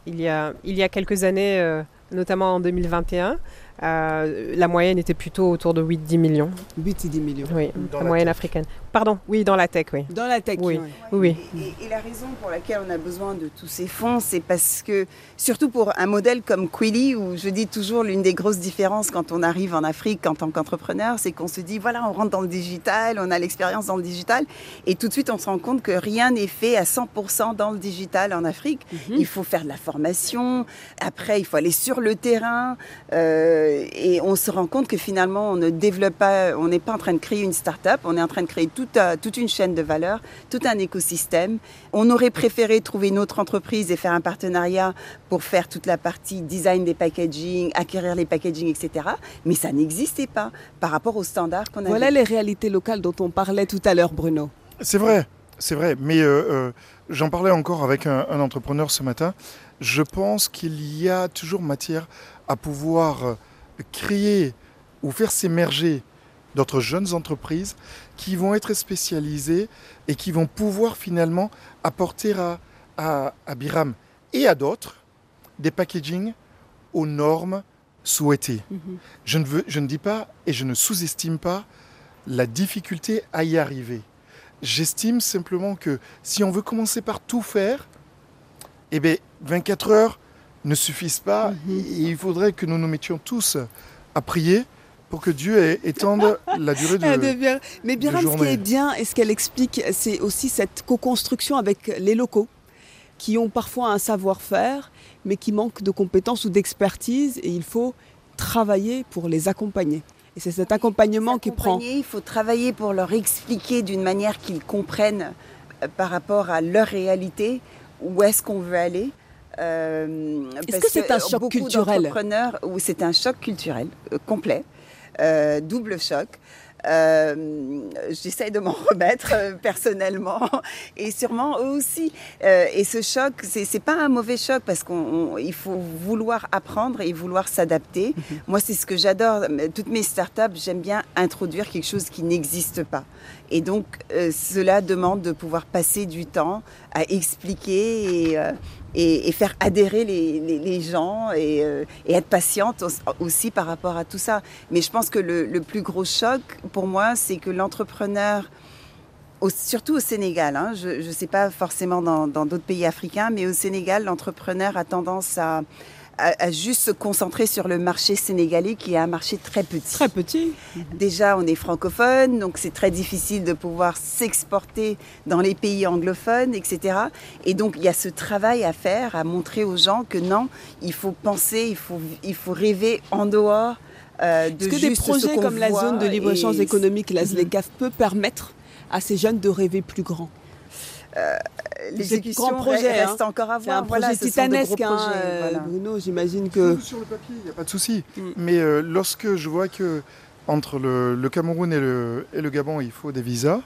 il, y a, il y a quelques années, notamment en 2021, euh, la moyenne était plutôt autour de 8-10 millions. 8 10 millions. Oui, la, moyenne africaine. Pardon, oui, dans la tech, oui. Dans la tech, oui. oui. Et, la raison pour laquelle on a besoin de tous ces fonds, c'est parce que, surtout pour un modèle comme Quilly, où je dis toujours l'une des grosses différences quand on arrive en Afrique en tant qu'entrepreneur, c'est qu'on se dit, voilà, on rentre dans le digital, on a l'expérience dans le digital, et tout de suite on se rend compte que rien n'est fait à 100% dans le digital en Afrique. Mhm. Il faut faire de la formation, après il faut aller sur le terrain. Euh, et on se rend compte que finalement, on ne développe pas, on n'est pas en train de créer une start-up, on est en train de créer toute, euh, toute une chaîne de valeur, tout un écosystème. On aurait préféré trouver une autre entreprise et faire un partenariat pour faire toute la partie design des packaging, acquérir les packaging, etc. Mais ça n'existait pas par rapport aux standards qu'on avait. Voilà les réalités locales dont on parlait tout à l'heure, Bruno. C'est vrai, c'est vrai. Mais euh, j'en parlais encore avec un, un, entrepreneur ce matin. Je pense qu'il y a toujours matière à pouvoir créer ou faire s'émerger d'autres jeunes entreprises qui vont être spécialisées et qui vont pouvoir finalement apporter à, à, Biram et à d'autres des packaging aux normes souhaitées. Mhm. je, ne veux, je ne dis pas et je ne sous-estime pas la difficulté à y arriver. J'estime simplement que si on veut commencer par tout faire, eh bien, 24 heures, ne suffisent pas. Mhm. il faudrait que nous nous mettions tous à prier pour que Dieu étende la durée de, ah, Mais bien, ce qui est bien et ce qu'elle explique, c'est aussi cette co-construction avec les locaux qui ont parfois un savoir-faire, mais qui manquent de compétences ou d'expertise, et il faut travailler pour les accompagner. Et c'est cet accompagnement qui prend. Il faut travailler pour leur expliquer d'une manière qu'ils comprennent euh, par rapport à leur réalité où est-ce qu'on veut aller. Euh, Est-ce que c'est un choc culturel ou c'est un choc culturel euh, complet, euh, double choc. Euh, J'essaye de m'en [laughs] remettre euh, personnellement et sûrement eux aussi. Euh, et ce choc, c'est pas un mauvais choc parce qu'il faut vouloir apprendre et vouloir s'adapter. Mhm. Moi, c'est ce que j'adore. Toutes mes startups, j'aime bien introduire quelque chose qui n'existe pas. Et donc, cela demande de pouvoir passer du temps à expliquer et, et, faire adhérer les, gens euh, et, être patiente aussi par rapport à tout ça. Mais je pense que le, plus gros choc pour moi, c'est que l'entrepreneur, surtout au Sénégal, hein, je ne sais pas forcément dans d'autres pays africains, mais au Sénégal, l'entrepreneur a tendance à, à, juste se concentrer sur le marché sénégalais qui est un marché très petit. Très petit. Déjà, on est francophone, donc c'est très difficile de pouvoir s'exporter dans les pays anglophones, etc. Et donc, il y a ce travail à faire, à montrer aux gens que non, il faut penser, il faut, il faut rêver en dehors. Euh, de Est-ce que des projets comme la zone de libre-échange économique, la ZLECAF, peut permettre à ces jeunes de rêver plus grand euh, l'exécution projet, hein. reste encore à voir. C'est un projet titanesque, hein, euh, Bruno, j'imagine que... Sur le papier, il n'y a pas de souci. Mm. Mais euh, lorsque je vois que entre le, Cameroun et le, et le, Gabon, il faut des visas,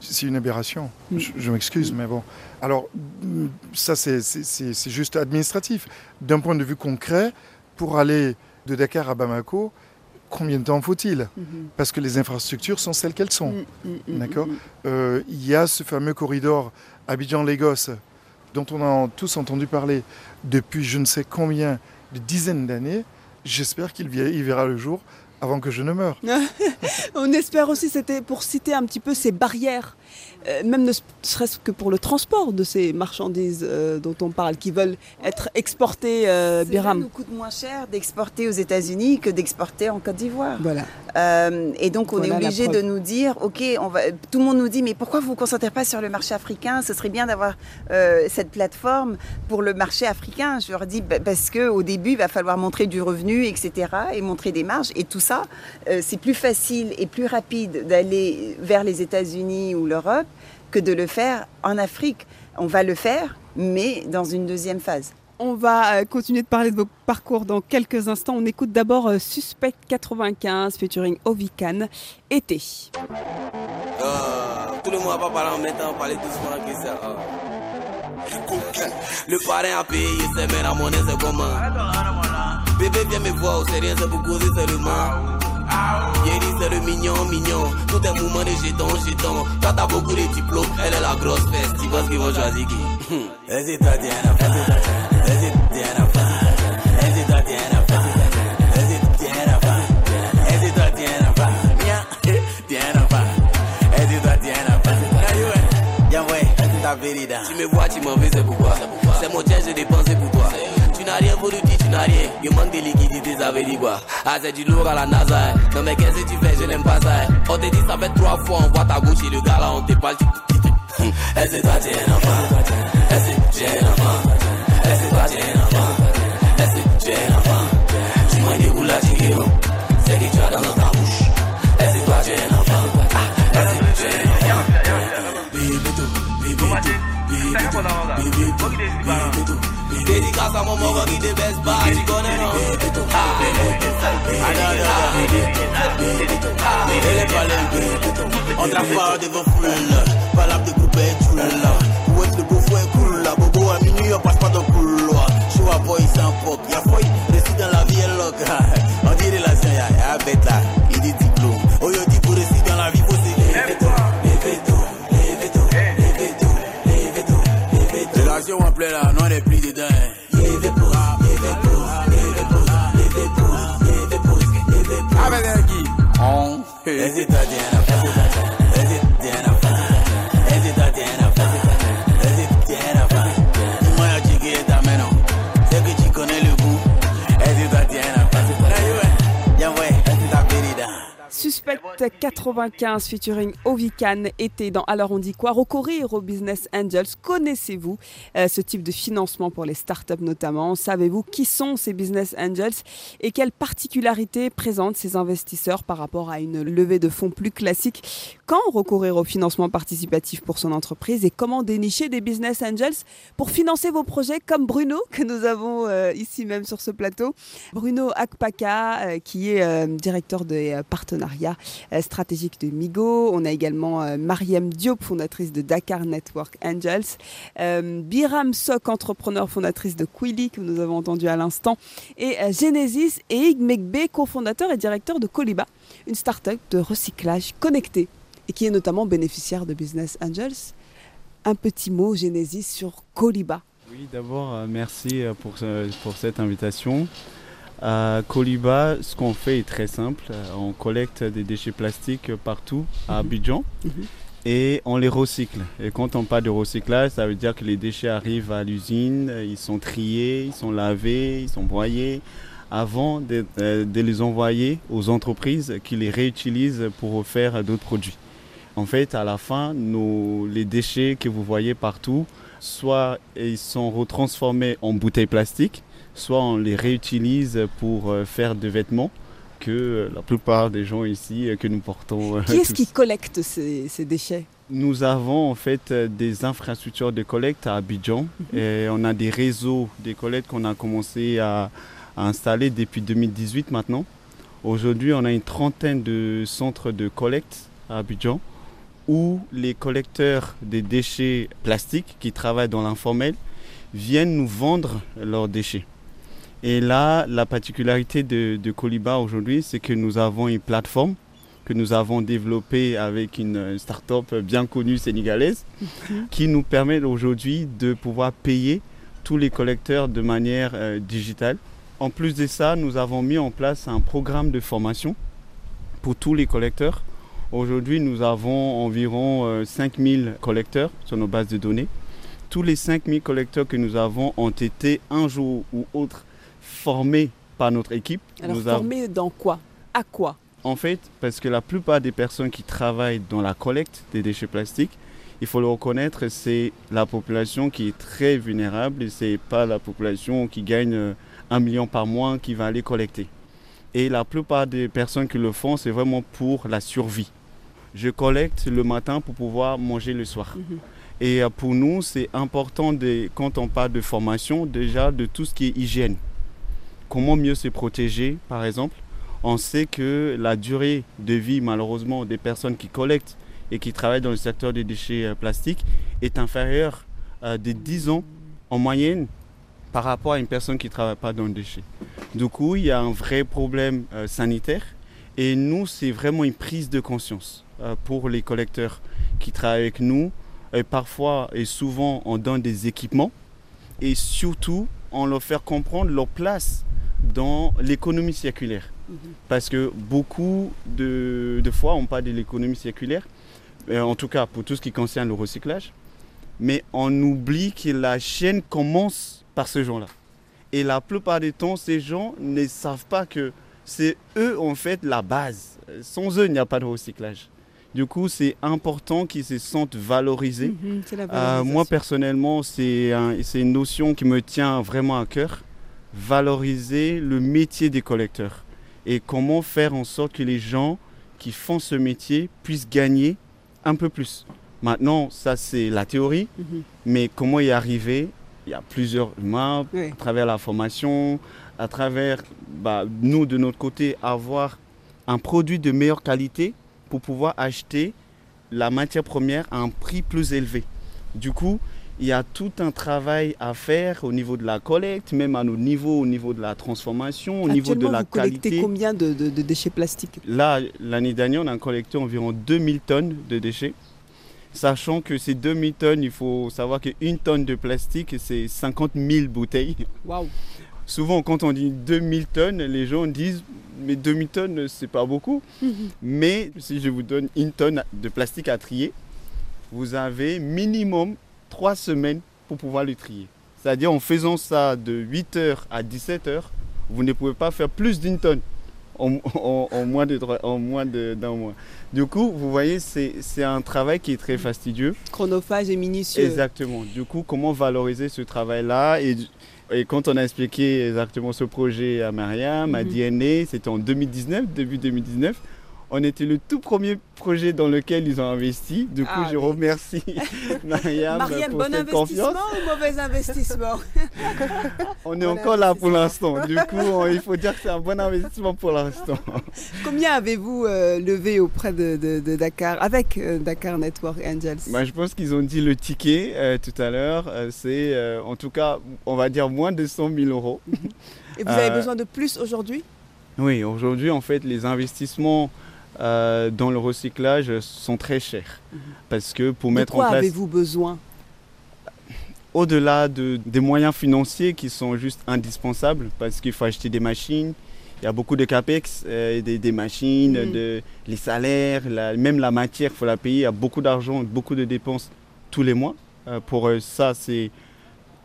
c'est une aberration. Mm. Je, m'excuse, mais bon. Alors, ça, c'est juste administratif. D'un point de vue concret, pour aller de Dakar à Bamako, combien de temps faut-il? Mm-hmm. Parce que les infrastructures sont celles qu'elles sont. Mm, D'accord? Il y a ce fameux corridor Abidjan-Lagos, dont on a tous entendu parler depuis je ne sais combien de dizaines d'années, j'espère qu'il verra le jour avant que je ne meure. [laughs] on espère aussi, c'était pour citer un petit peu ces barrières euh, même ne serait-ce que pour le transport de ces marchandises euh, dont on parle, qui veulent être exportées, euh, Biram. Ça nous coûte moins cher d'exporter aux États-Unis que d'exporter en Côte d'Ivoire. Voilà. Euh, et donc on est obligé de nous dire, ok, on va, tout le monde nous dit, mais pourquoi vous ne vous concentrez pas sur le marché africain? Ce serait bien d'avoir cette plateforme pour le marché africain. Je leur dis, bah, parce qu'au début, il va falloir montrer du revenu, etc., et montrer des marges. Et tout ça, c'est plus facile et plus rapide d'aller vers les États-Unis ou que de le faire en Afrique. On va le faire, mais dans une deuxième phase. On va euh, continuer de parler de vos parcours dans quelques instants. On écoute d'abord euh, Suspect 95 featuring Ovican, été. Euh, tout le monde va pas parler en même temps, parler doucement que ça. [laughs] Le parrain a payé, c'est mais la monnaie c'est comment? Bébé viens me voir, c'est rien, c'est pour causer seulement. Yeri c'est le mignon, mignon. Tout est mouvement de jetons, jetons. Toi t'as beaucoup de diplômes, elle est la grosse fesse. Tu penses qu'ils vont choisir qui. Diana, hésite-toi, Diana, Diana, hésite-toi, Diana, hésite-toi, Diana, Diana, hésite-toi, Diana, Y'a ouais, ta vérité. Tu me vois, tu m'en veux, c'est pourquoi? C'est mon tiers, j'ai dépensé pour toi. Tu n'as rien voulu dire, tu n'as rien. Il manque de liquidité, ça veut dire quoi? Ah, c'est du lourd à la NASA. hein. Non, mais qu'est-ce que tu fais, je n'aime pas ça. hein. On te dit, ça fait trois fois, on voit ta gauche et le gars là, on te parle. tu- Est-ce que toi, t'es un enfant? Est-ce que es un enfant? Est-ce que toi, t'es un enfant? Est-ce que es un enfant? Tu m'as des là, tu es C'est que tu as dans ta bouche. Dédicace à mon moron qui pas, tu connais non ah, ah, ah. On foule, palabre de groupe est cool Où est-ce le beau fou est cool là Bobo à minuit, on passe pas dans le couloir Je vois boy sans pop, y'a foy, récit dans la vie est loc On relation, y'a y'a bête là, On Hésite à 95 featuring Ovican était dans Alors on dit quoi Recourir aux Business Angels. Connaissez-vous euh, ce type de financement pour les startups notamment? Savez-vous qui sont ces Business Angels? Et quelles particularités présentent ces investisseurs par rapport à une levée de fonds plus classique? Quand recourir au financement participatif pour son entreprise et comment dénicher des Business Angels pour financer vos projets comme Bruno que nous avons euh, ici même sur ce plateau? Bruno Akpaka, euh, qui est directeur des partenariats euh, stratégiques de Migo. On a également euh, Mariam Diop, fondatrice de Dakar Network Angels. Euh, Biram Sok, entrepreneur fondatrice de Quilly, que nous avons entendu à l'instant. Et Genesis et Ig Megbe, cofondateur et directeur de Coliba, une start-up de recyclage connecté et qui est notamment bénéficiaire de Business Angels. Un petit mot, Genesis, sur Coliba. Oui, d'abord, merci pour, pour cette invitation. À Coliba, ce qu'on fait est très simple. Euh, On collecte des déchets plastiques partout à Abidjan Mhm. et on les recycle. Et quand on parle de recyclage, ça veut dire que les déchets arrivent à l'usine, euh, ils sont triés, ils sont lavés, ils sont broyés avant de, euh, de les envoyer aux entreprises qui les réutilisent pour faire d'autres produits. En fait, à la fin, nos, les déchets que vous voyez partout, soit ils sont retransformés en bouteilles plastiques, soit on les réutilise pour euh, faire des vêtements que euh, la plupart des gens ici euh, que nous portons. Qui est-ce qui collecte ces, ces déchets? Nous avons en fait des infrastructures de collecte à Abidjan et on a des réseaux de collecte qu'on a commencé à, à installer depuis 2018 maintenant. Aujourd'hui, on a une trentaine de centres de collecte à Abidjan où les collecteurs des déchets plastiques qui travaillent dans l'informel viennent nous vendre leurs déchets. Et là, la particularité de, de Coliba aujourd'hui, c'est que nous avons une plateforme que nous avons développée avec une euh, start-up bien connue sénégalaise qui nous permet aujourd'hui de pouvoir payer tous les collecteurs de manière euh, digitale. En plus de ça, nous avons mis en place un programme de formation pour tous les collecteurs. Aujourd'hui, nous avons environ euh, 5000 collecteurs sur nos bases de données. Tous les 5000 collecteurs que nous avons ont été un jour ou autre formés par notre équipe. Alors Nous formés dans quoi? À quoi? En fait, parce que la plupart des personnes qui travaillent dans la collecte des déchets plastiques, il faut le reconnaître, c'est la population qui est très vulnérable et c'est pas la population qui gagne euh, un million par mois qui va aller collecter. Et la plupart des personnes qui le font, c'est vraiment pour la survie. Je collecte le matin pour pouvoir manger le soir. Mhm. Et euh, pour nous, c'est important, de, quand on parle de formation, déjà de tout ce qui est hygiène. Comment mieux se protéger, par exemple. On sait que la durée de vie, malheureusement, des personnes qui collectent et qui travaillent dans le secteur des déchets euh, plastiques est inférieure à de 10 ans en moyenne par rapport à une personne qui ne travaille pas dans le déchet. Du coup, il y a un vrai problème euh, sanitaire et nous, c'est vraiment une prise de conscience pour les collecteurs qui travaillent avec nous parfois et souvent on donne des équipements et surtout on leur fait comprendre leur place dans l'économie circulaire. Mhm. Parce que beaucoup de, fois on parle de l'économie circulaire, euh, en tout cas pour tout ce qui concerne le recyclage, mais on oublie que la chaîne commence par ce gens-là. Et la plupart du temps, ces gens ne savent pas que c'est eux en fait la base. Sans eux, il n'y a pas de recyclage. Du coup, c'est important qu'ils se sentent valorisés. Mhm, euh, moi, personnellement, c'est une notion qui me tient vraiment à cœur. Valoriser le métier des collecteurs. Et comment faire en sorte que les gens qui font ce métier puissent gagner un peu plus. Maintenant, ça, c'est la théorie. Mhm. Mais comment y arriver? Il y a plusieurs mains à travers la formation, à travers, bah, nous, de notre côté, avoir un produit de meilleure qualité pour pouvoir acheter la matière première à un prix plus élevé. Du coup, il y a tout un travail à faire au niveau de la collecte, même à nos niveaux, au niveau de la transformation, au niveau de la vous qualité. combien de, déchets plastiques? Là, l'année dernière, on a collecté environ 2000 tonnes de déchets. Sachant que ces 2000 tonnes, il faut savoir qu'une tonne de plastique, c'est 50 000 bouteilles. Waouh Souvent, quand on dit 2000 tonnes, les gens disent mais 2000 tonnes, c'est pas beaucoup. [laughs] mais si je vous donne une tonne de plastique à trier, vous avez minimum 3 semaines pour pouvoir le trier. C'est-à-dire en faisant ça de 8h à 17h, vous ne pouvez pas faire plus d'une tonne en, moins d'un mois. Du coup, vous voyez, c'est un travail qui est très fastidieux. Chronophage et minutieux. Exactement. Du coup, comment valoriser ce travail-là et et quand on a expliqué exactement ce projet à Mariam, à DNA, c'était en 2019, début 2019, on était le tout premier projet dans lequel ils ont investi. Du coup, ah je remercie [laughs] Mariam, Mariam pour bon investissement ou mauvais investissement? [laughs] On est encore là pour l'instant. Du coup, il faut dire que c'est un bon investissement pour l'instant. [laughs] Combien avez-vous euh, levé auprès de, Dakar, avec euh, Dakar Network Angels? Bah, Je pense qu'ils ont dit le ticket euh, tout à l'heure. c'est en tout cas, on va dire moins de 100 000 euros. Et vous avez besoin de plus aujourd'hui? Oui, aujourd'hui, en fait, les investissements euh, dans le recyclage sont très chers. Mhm. Parce que pour mettre en place. avez-vous besoin? Au-delà de, des moyens financiers qui sont juste indispensables, parce qu'il faut acheter des machines, il y a beaucoup de capex, euh, des, machines, mhm. de, les salaires, même la matière, il faut la payer. Il y a beaucoup d'argent, beaucoup de dépenses tous les mois. Euh, pour ça, c'est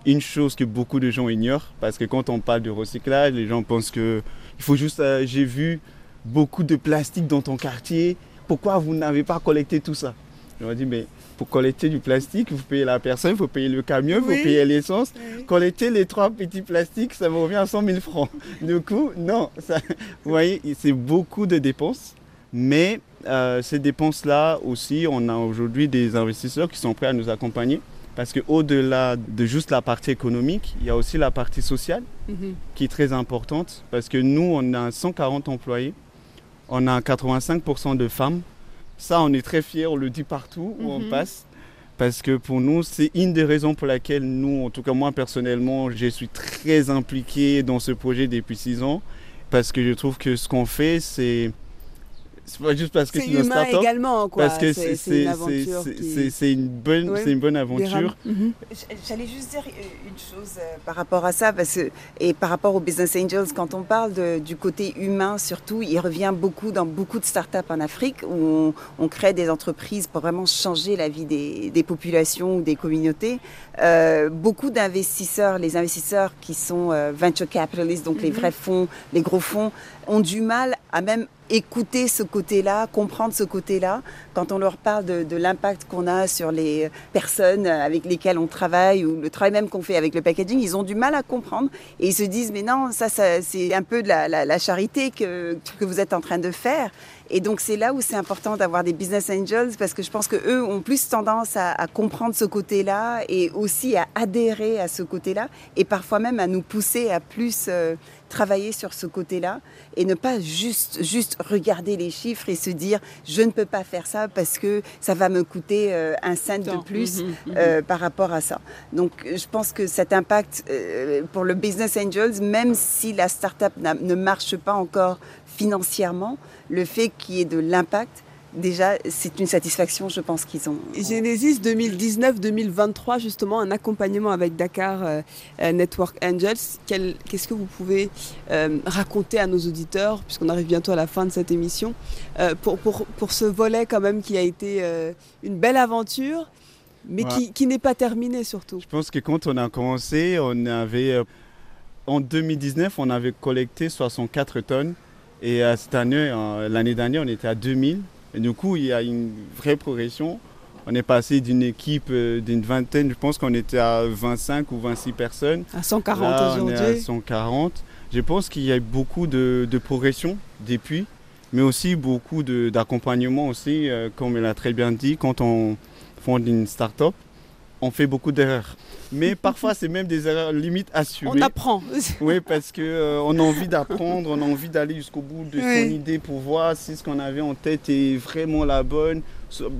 une chose que beaucoup de gens ignorent, parce que quand on parle de recyclage, les gens pensent que il faut juste. J'ai vu beaucoup de plastique dans ton quartier. Pourquoi vous n'avez pas collecté tout ça? Je leur dit, mais pour collecter du plastique, vous payez la personne, il faut payer le camion, il faut payer l'essence. Collecter les trois petits plastiques, ça me revient à 100 000 francs. [laughs] Du coup, non, ça, [laughs] vous voyez, c'est beaucoup de dépenses. Mais euh, ces dépenses-là aussi, on a aujourd'hui des investisseurs qui sont prêts à nous accompagner. Parce qu'au-delà de juste la partie économique, il y a aussi la partie sociale mhm. qui est très importante. Parce que nous, on a 140 employés on a 85% de femmes. Ça, on est très fiers, on le dit partout où on mhm. passe. Parce que pour nous, c'est une des raisons pour laquelle nous, en tout cas moi personnellement, je suis très impliqué dans ce projet depuis six ans. Parce que je trouve que ce qu'on fait, c'est c'est pas juste parce que c'est une humain également, quoi. Parce que c'est une bonne, une bonne aventure. Mhm. J'allais juste dire une chose euh, par rapport à ça, parce que, et par rapport aux Business Angels, quand on parle de, du côté humain, surtout, il revient beaucoup dans beaucoup de startups en Afrique où on, crée des entreprises pour vraiment changer la vie des, des populations ou des communautés. Euh, beaucoup d'investisseurs, les investisseurs qui sont euh, venture capitalists, donc les mhm. vrais fonds, les gros fonds, ont du mal à même écouter ce côté-là, comprendre ce côté-là. Quand on leur parle de, l'impact qu'on a sur les personnes avec lesquelles on travaille ou le travail même qu'on fait avec le packaging, ils ont du mal à comprendre et ils se disent mais non, ça, c'est un peu de la, charité que, que vous êtes en train de faire. Et donc c'est là où c'est important d'avoir des business angels parce que je pense que eux ont plus tendance à, comprendre ce côté-là et aussi à adhérer à ce côté-là et parfois même à nous pousser à plus euh, travailler sur ce côté-là et ne pas juste juste regarder les chiffres et se dire je ne peux pas faire ça parce que ça va me coûter euh, un cent de plus mhm, mhm. Euh, par rapport à ça. Donc je pense que cet impact pour le business angels, même si la startup ne marche pas encore financièrement, le fait qu'il y ait de l'impact, déjà, c'est une satisfaction, je pense qu'ils ont. Genesis 2019-2023, justement, un accompagnement avec Dakar euh, euh, Network Angels. Qu'est-ce que vous pouvez euh, raconter à nos auditeurs, puisqu'on arrive bientôt à la fin de cette émission, pour, pour, pour, ce volet quand même qui a été une belle aventure, mais qui, qui n'est pas terminé surtout? Je pense que quand on a commencé, on avait. En 2019, on avait collecté 64 tonnes et euh, cette année, l'année dernière, on était à 2000. Et du coup, il y a une vraie progression. On est passé d'une équipe euh, d'une vingtaine, je pense qu'on était à 25 ou 26 personnes. À 140 aujourd'hui. à 140. Je pense qu'il y a beaucoup de, progression depuis, mais aussi beaucoup d'accompagnement aussi, euh, comme elle a très bien dit, quand on fonde une start-up, on fait beaucoup d'erreurs. Mais parfois, c'est même des erreurs limite assumées. On apprend. oui, parce qu'on euh, on a envie d'apprendre, on a envie d'aller jusqu'au bout de son idée pour voir si ce qu'on avait en tête est vraiment la bonne.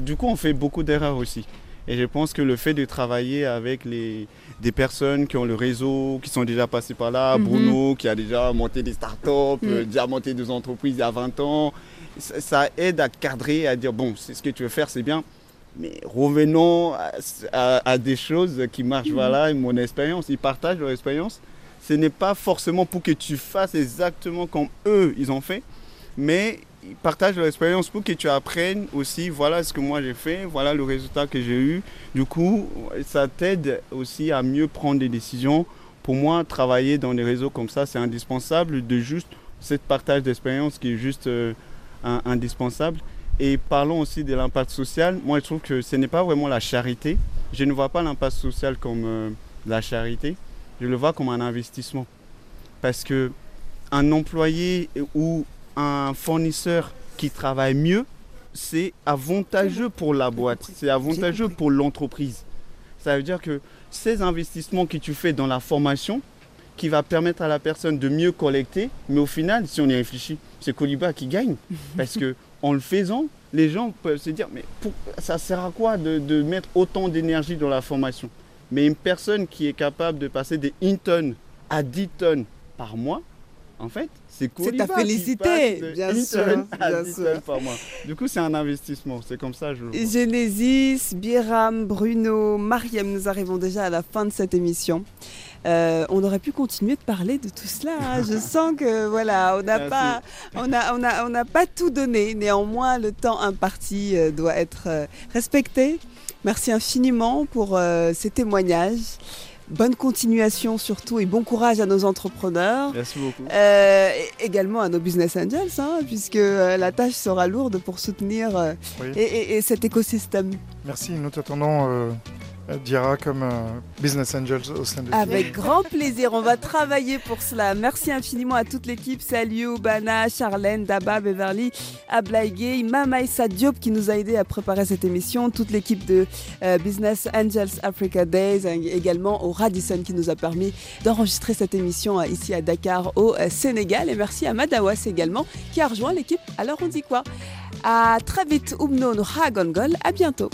Du coup, on fait beaucoup d'erreurs aussi. Et je pense que le fait de travailler avec les, des personnes qui ont le réseau, qui sont déjà passées par là, mhm. Bruno qui a déjà monté des startups, mm. euh, déjà monté des entreprises il y a 20 ans, ça, ça aide à cadrer, à dire bon, c'est ce que tu veux faire, c'est bien mais revenons à, des choses qui marchent. Mhm. Voilà mon expérience. Ils partagent leur expérience. Ce n'est pas forcément pour que tu fasses exactement comme eux, ils ont fait, mais ils partagent leur expérience pour que tu apprennes aussi, voilà ce que moi j'ai fait, voilà le résultat que j'ai eu. Du coup, ça t'aide aussi à mieux prendre des décisions. Pour moi, travailler dans des réseaux comme ça, c'est indispensable de juste cette partage d'expérience qui est juste euh, indispensable. Et parlons aussi de l'impact social. Moi, je trouve que ce n'est pas vraiment la charité. Je ne vois pas l'impact social comme euh, la charité. Je le vois comme un investissement. Parce que un employé ou un fournisseur qui travaille mieux, c'est avantageux pour la boîte, c'est avantageux pour l'entreprise. Ça veut dire que ces investissements que tu fais dans la formation, qui va permettre à la personne de mieux collecter, mais au final, si on y réfléchit, c'est Coliba qui gagne. [laughs] Parce que en le faisant, les gens peuvent se dire, mais ça sert à quoi de, mettre autant d'énergie dans la formation? Mais une personne qui est capable de passer des 1 tonnes à 10 tonnes par mois, en fait, c'est C'est ta félicité, bien sûr. Par mois. Du coup, c'est un investissement. C'est comme ça, je le vois. Genesis, Biram, Bruno, Mariam, nous arrivons déjà à la fin de cette émission. Euh, on aurait pu continuer de parler de tout cela. Hein. Je [laughs] sens que voilà, on n'a pas, on a, on a, on n'a pas tout donné. Néanmoins, le temps imparti euh, doit être euh, respecté. Merci infiniment pour ces témoignages. Bonne continuation surtout et bon courage à nos entrepreneurs. Merci beaucoup. également à nos business angels, hein, puisque la tâche sera lourde pour soutenir et, et, cet écosystème. Merci, nous t'attendons Dira comme euh, Business Angels au sein de Avec grand plaisir, on va travailler pour cela. Merci infiniment à toute l'équipe. Salut Bana, Charlène, Daba, Beverly, Ablaïgé, Mamaïsa Diop qui nous a aidé à préparer cette émission, toute l'équipe de euh, Business Angels Africa Days, également au Radisson qui nous a permis d'enregistrer cette émission euh, ici à Dakar au Sénégal. Et merci à Madawas également qui a rejoint l'équipe. Alors on dit quoi? À très vite, Oumnon Ragongol, à bientôt.